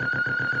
Thank you.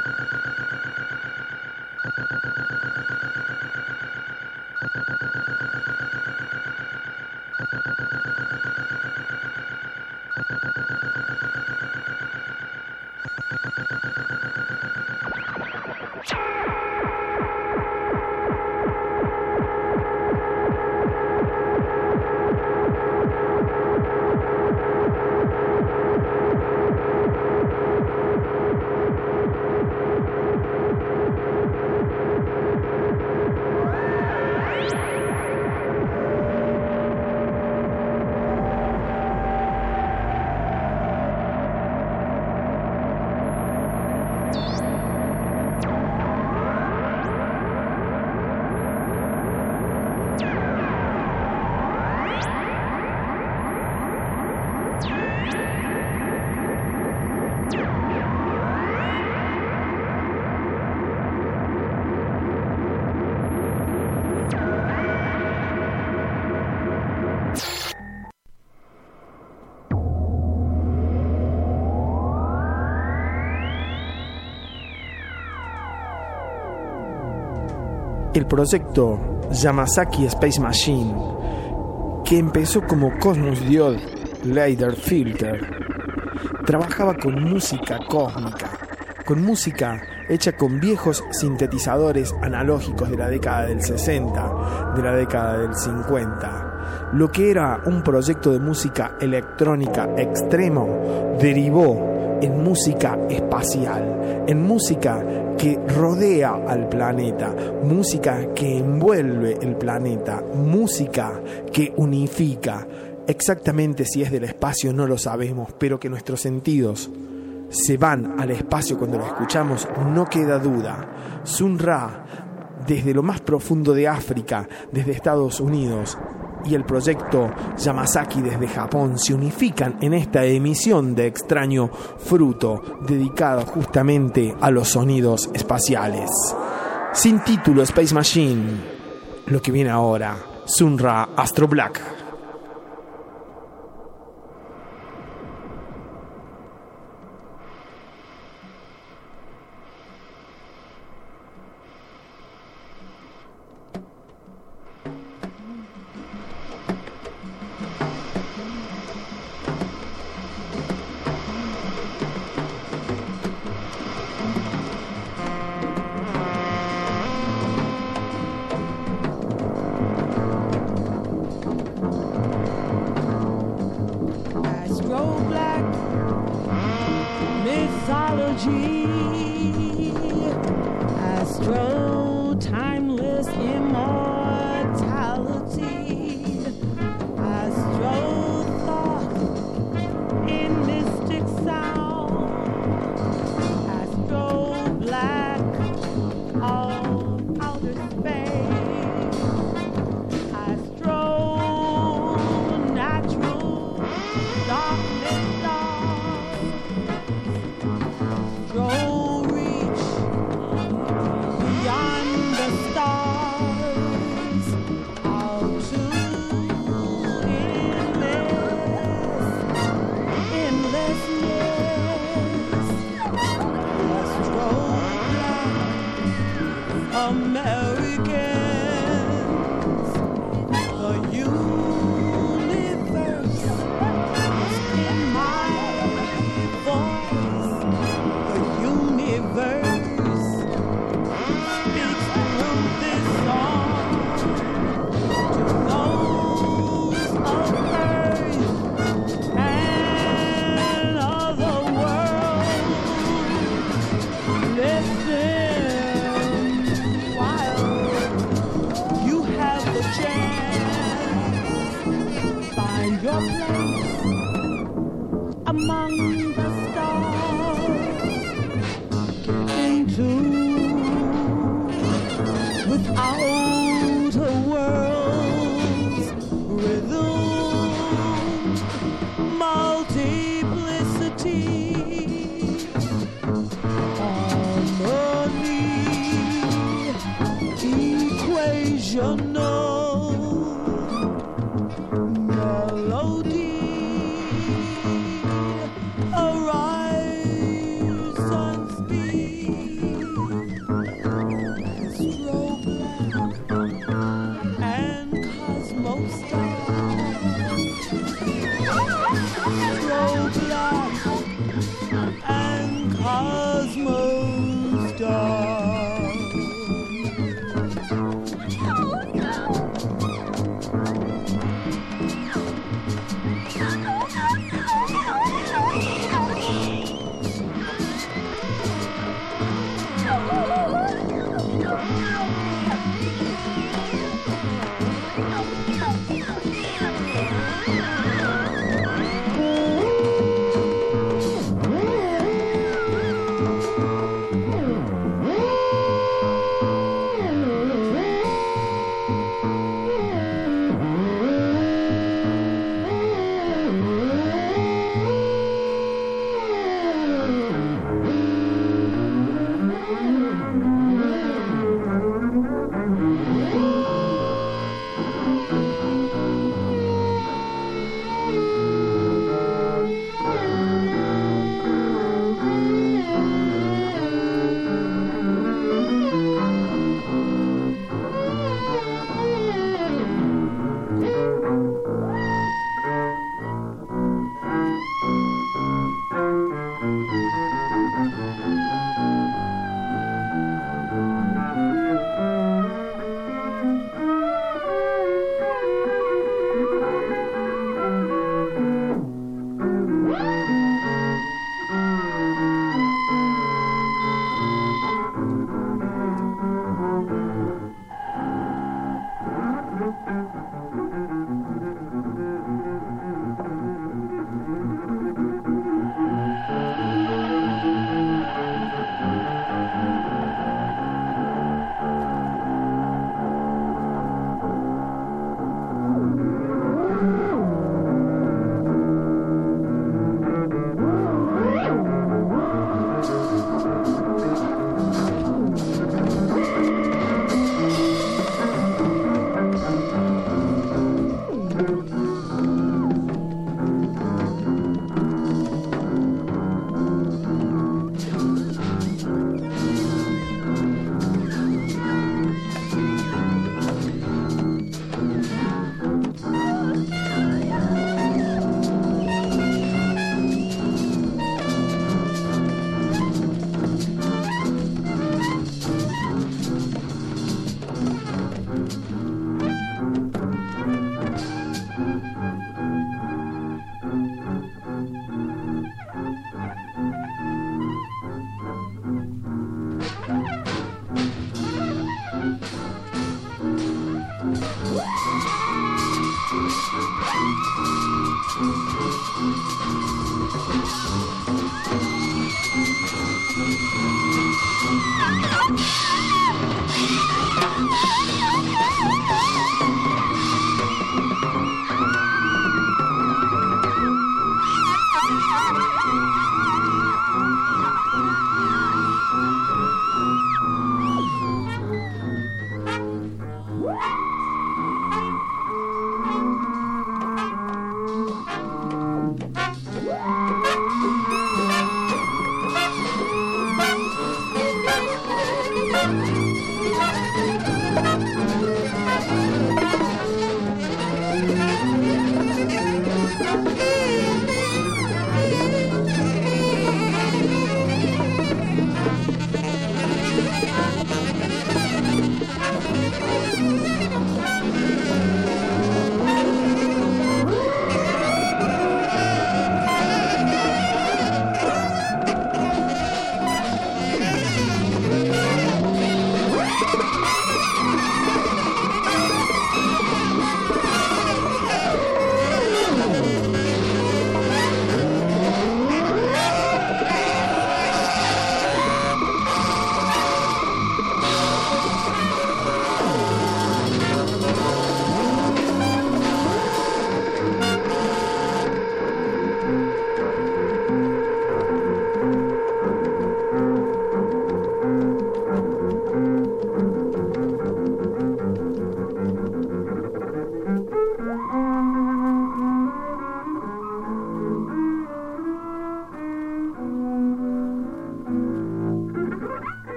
El proyecto Yamazaki Space Machine, que empezó como Cosmos Diode Laser Filter, trabajaba con música cósmica, con música hecha con viejos sintetizadores analógicos de la década del 60, de la década del 50. Lo que era un proyecto de música electrónica extremo derivó en música espacial, en música que rodea al planeta, música que envuelve el planeta, música que unifica. Exactamente si es del espacio no lo sabemos, pero que nuestros sentidos se van al espacio cuando lo escuchamos, no queda duda. Sun Ra, desde lo más profundo de África, desde Estados Unidos, y el proyecto Yamazaki desde Japón se unifican en esta emisión de extraño fruto dedicado justamente a los sonidos espaciales. Sin título Space Machine, lo que viene ahora, Sunra Astro Black.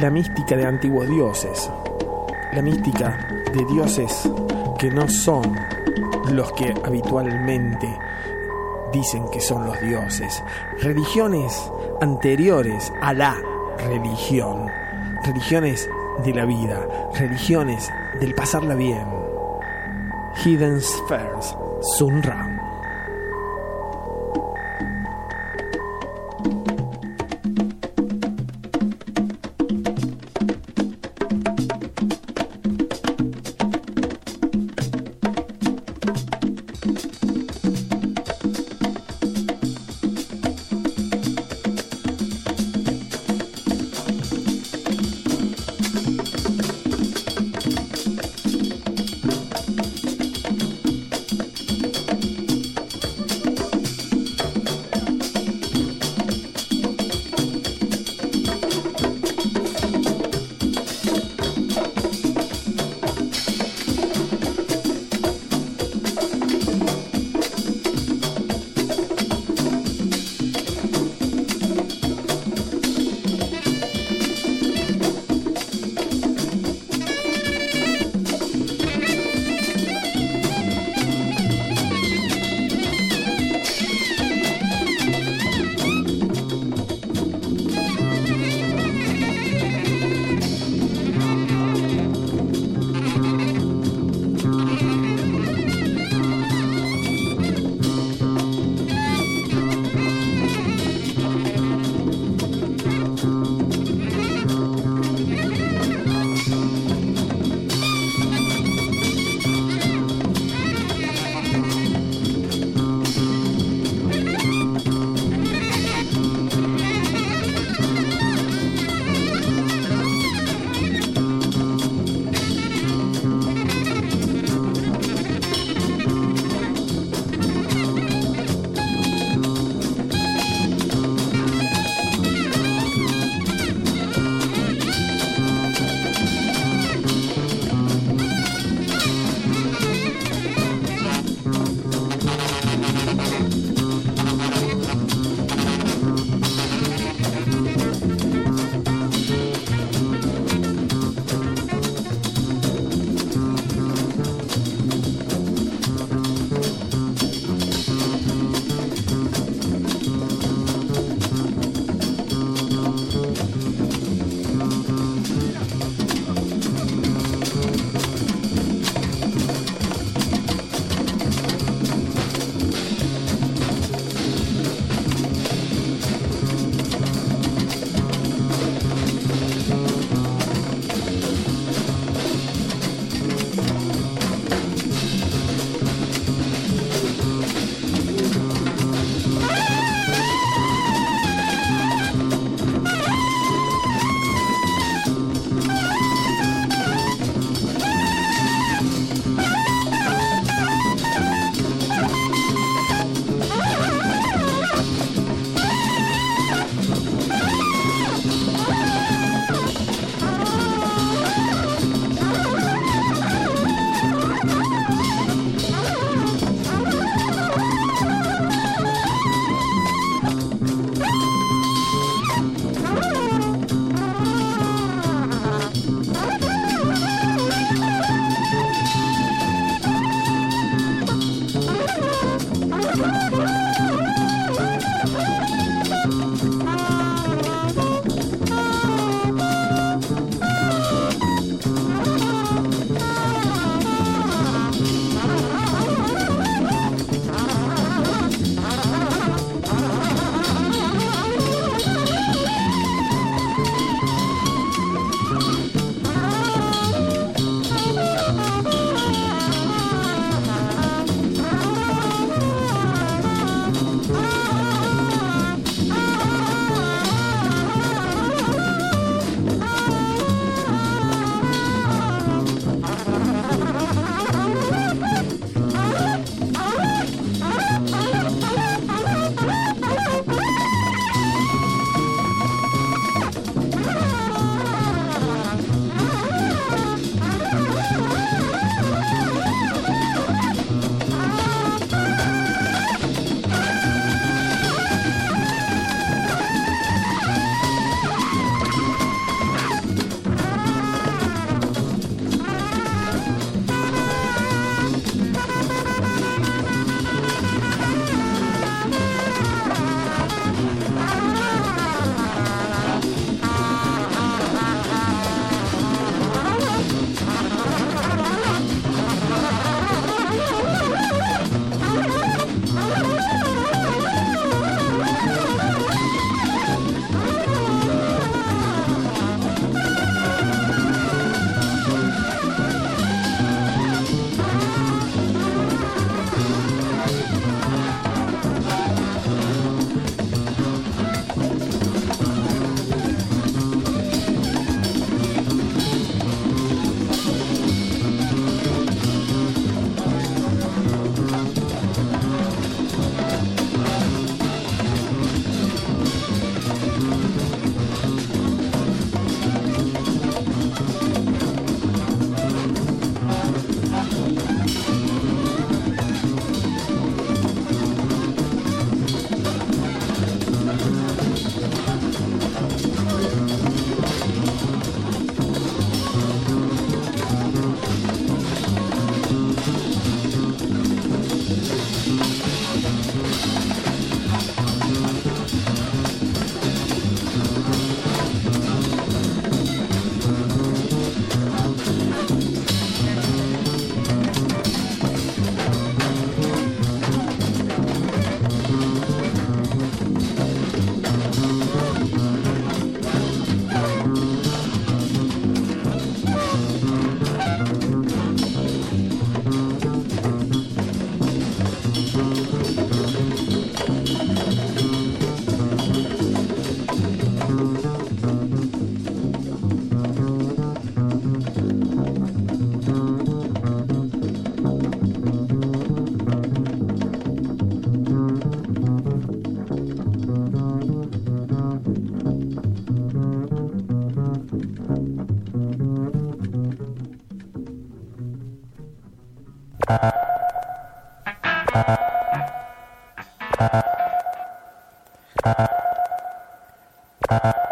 La mística de antiguos dioses, la mística de dioses que no son los que habitualmente dicen que son los dioses, religiones anteriores a la religión, religiones de la vida, religiones del pasarla bien. Hidden Spheres, Sunra.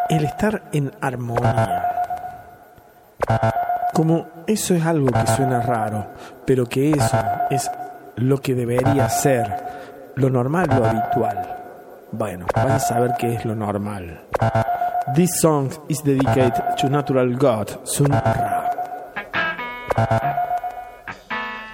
El estar en armonía. Como eso es algo que suena raro, pero que eso es lo que debería ser, lo normal, lo habitual. Bueno, van a saber qué es lo normal. This song is dedicated to natural God, Sun Ra.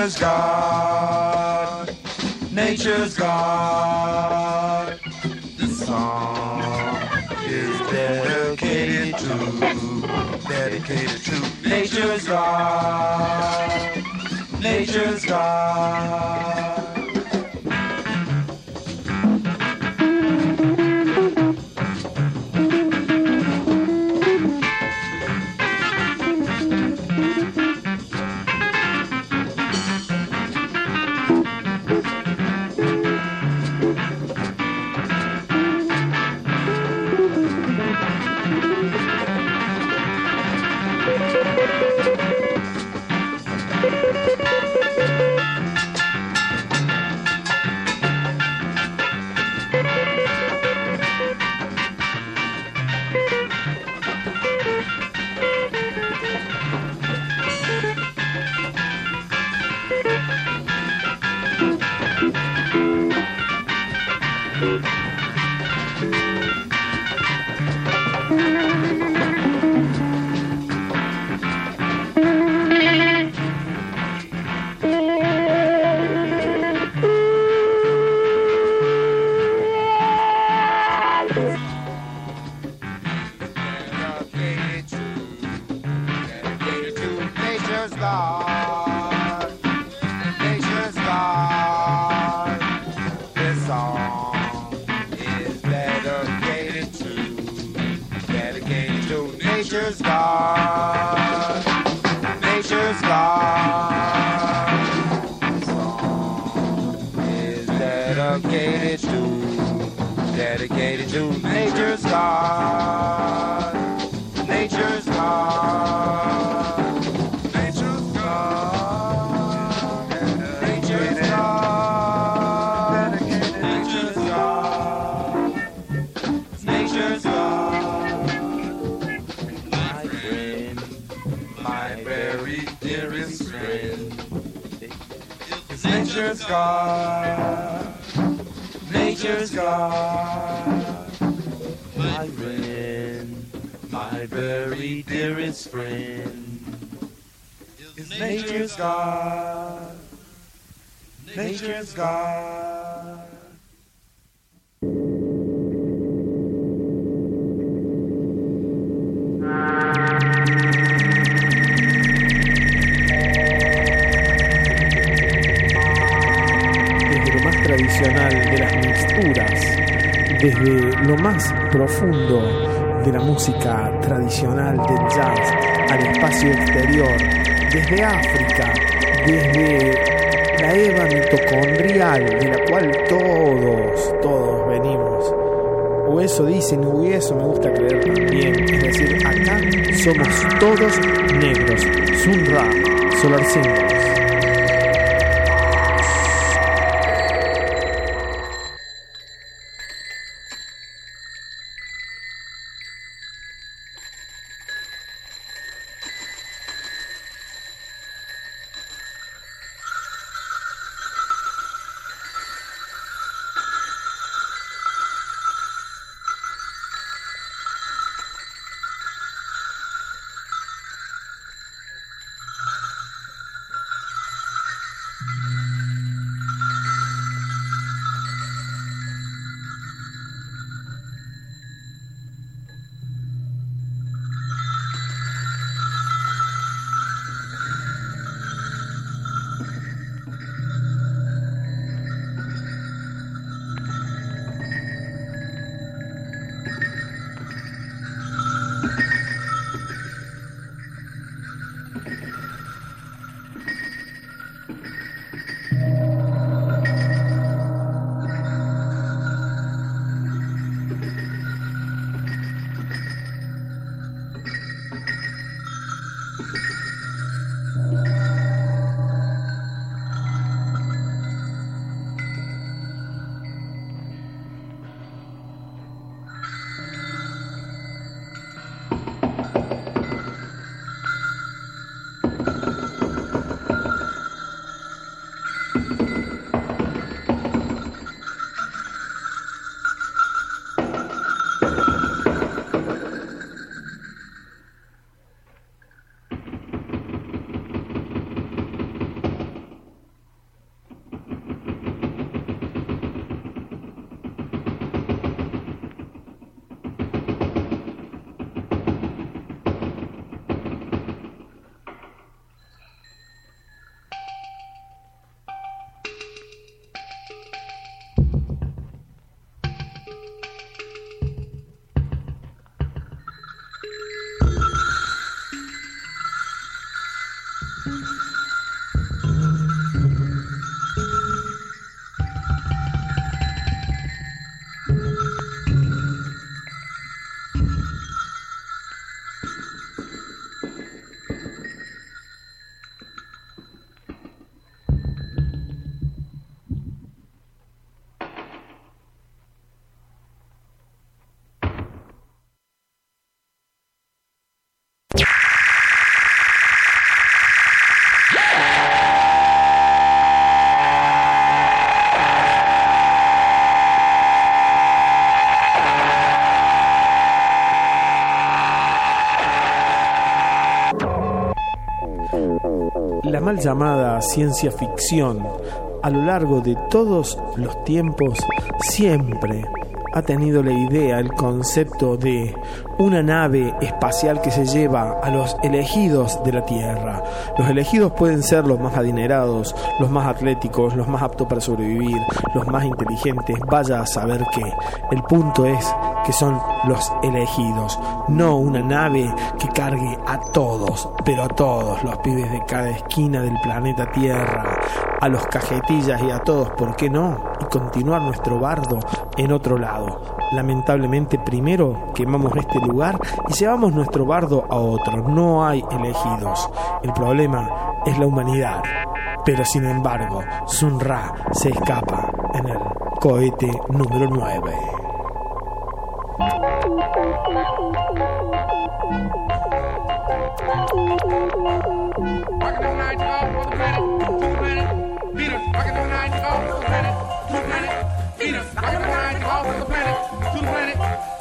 nature's God, nature's God. This song is dedicated to, dedicated to nature's God, nature's God. Very dearest friend, is nature's God, nature's God. tradicional de las mixturas, desde lo más profundo de la música tradicional del jazz al espacio exterior, desde África, desde la Eva mitocondrial de la cual todos, todos venimos. O eso dicen, o eso me gusta creer también. Es decir, acá somos todos negros. Sunra, Solar llamada ciencia ficción, a lo largo de todos los tiempos, siempre ha tenido la idea, el concepto de una nave espacial que se lleva a los elegidos de la Tierra. Los elegidos pueden ser los más adinerados, los más atléticos, los más aptos para sobrevivir, los más inteligentes, vaya a saber qué. El punto es que son los elegidos, no una nave que cargue a todos, pero a todos los pibes de cada esquina del planeta Tierra, a los cajetillas y a todos, ¿por qué no? Y continuar nuestro bardo en otro lado. Lamentablemente primero quemamos este lugar y llevamos nuestro bardo a otro. No hay elegidos. El problema es la humanidad. Pero sin embargo, Sun Ra se escapa en el cohete número 9.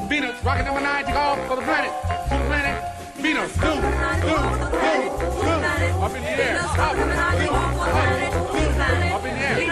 Planet. Rocket number the night, y'all, for the planet, to the planet. Venus. us. Do, do, do, do. Up in the air. Up, do, up, do. Up in the air.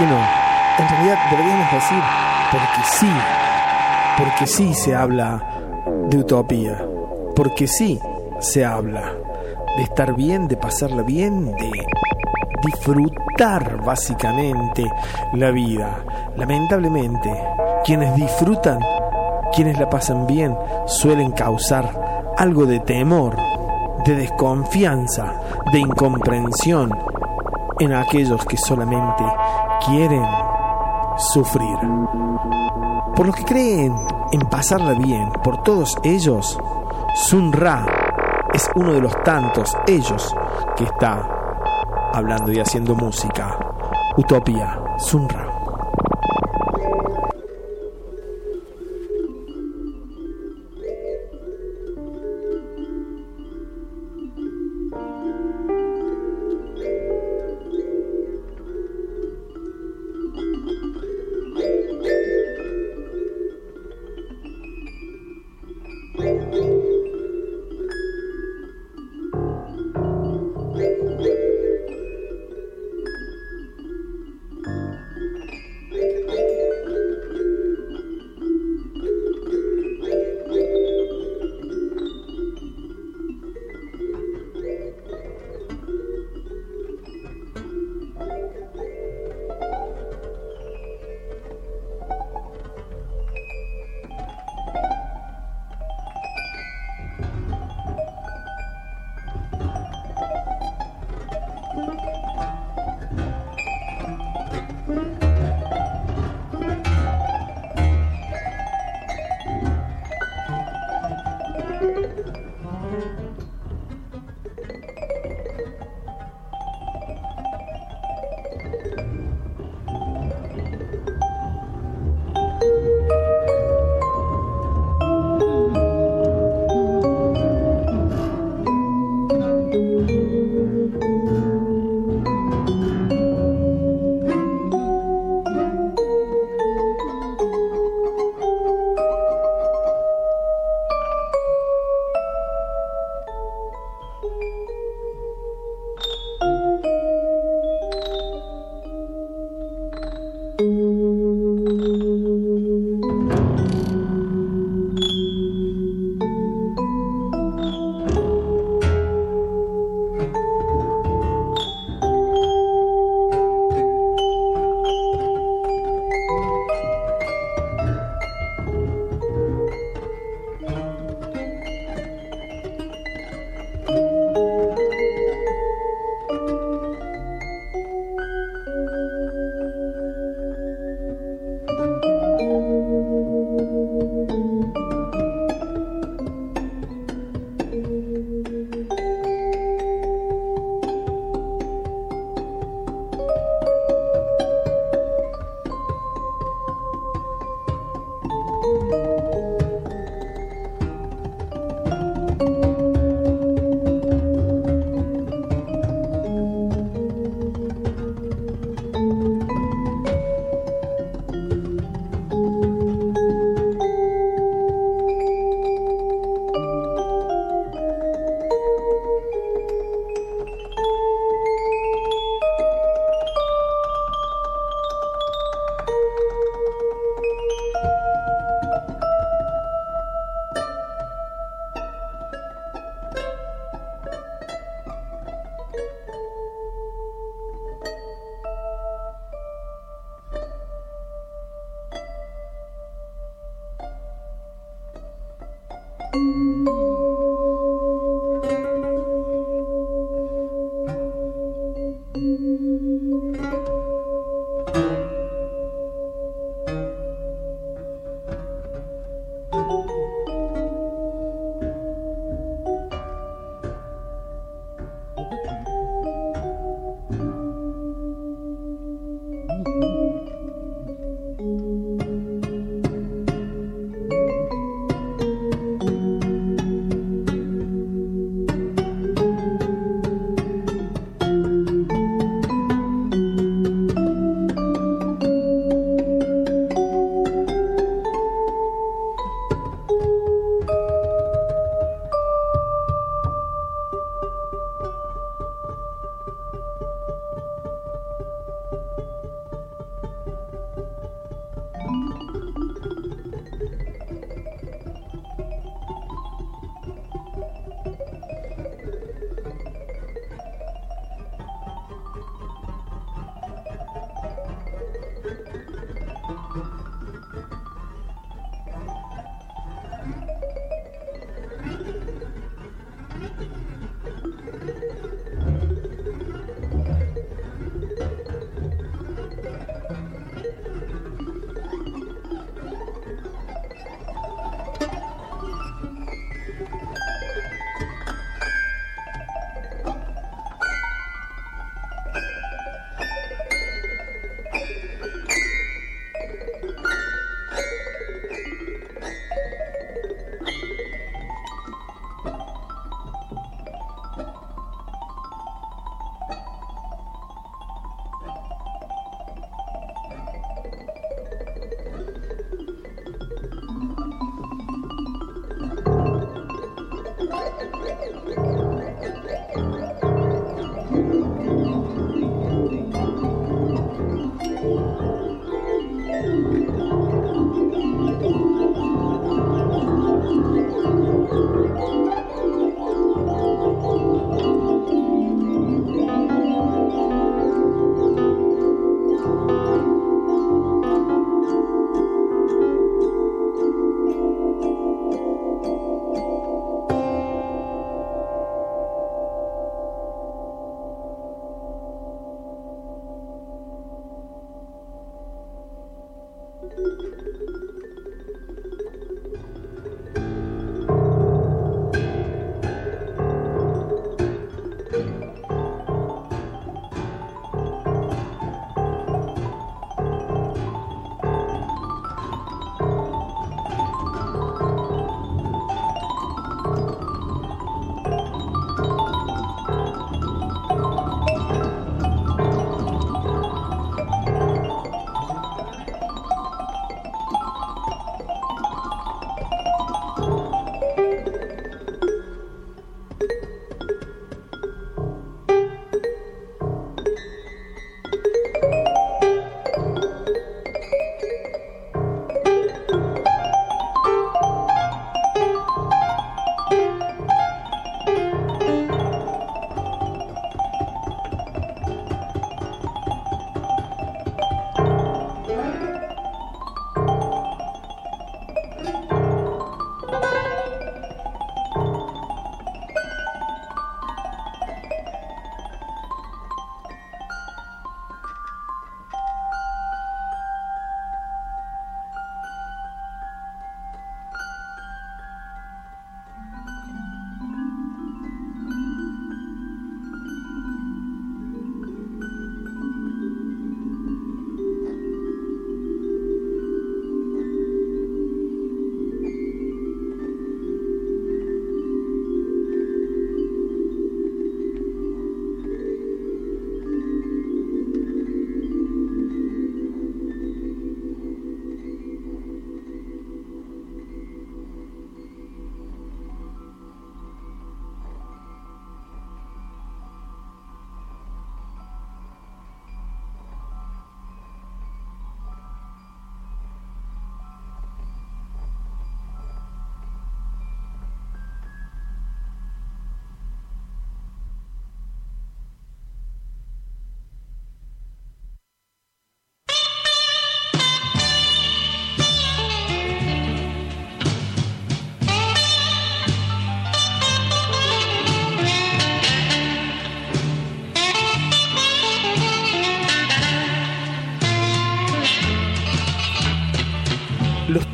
¿Por qué no? En realidad deberíamos decir, porque sí, porque sí se habla de utopía, porque sí se habla de estar bien, de pasarla bien, de disfrutar básicamente la vida. Lamentablemente, quienes disfrutan, quienes la pasan bien, suelen causar algo de temor, de desconfianza, de incomprensión en aquellos que solamente quieren sufrir. Por los que creen en pasarla bien, por todos ellos, Sun Ra es uno de los tantos ellos que está hablando y haciendo música. Utopía, Sun Ra.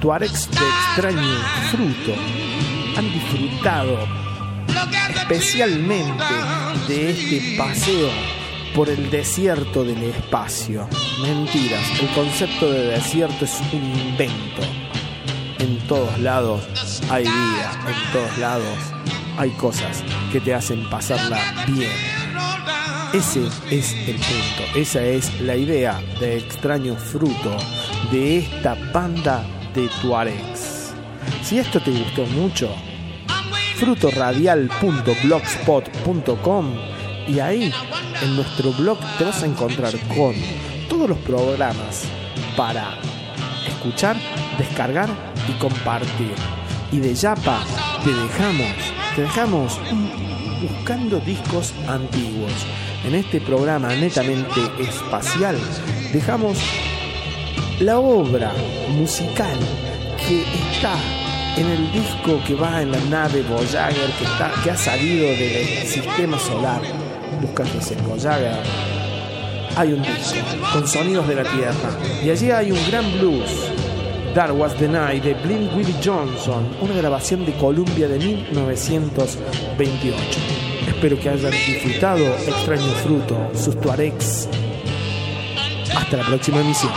Tuaregs de extraño fruto han disfrutado especialmente de este paseo por el desierto del espacio. Mentiras, el concepto de desierto es un invento. En todos lados hay vida, en todos lados hay cosas que te hacen pasarla bien. Ese es el punto, esa es la idea de extraño fruto de esta banda de Tuaregs. Si esto te gustó mucho, frutoradial.blogspot.com y ahí en nuestro blog te vas a encontrar con todos los programas para escuchar, descargar y compartir. Y de Yapa te dejamos, te dejamos buscando discos antiguos. En este programa netamente espacial dejamos la obra musical que está en el disco que va en la nave Voyager que, está, que ha salido del sistema solar. Buscas ese Voyager. Hay un disco con sonidos de la Tierra y allí hay un gran blues. That Was the Night de Blind Willie Johnson, una grabación de Columbia de 1928. Espero que hayan disfrutado Extraño Fruto, sus Tuaregs. Hasta la próxima emisión.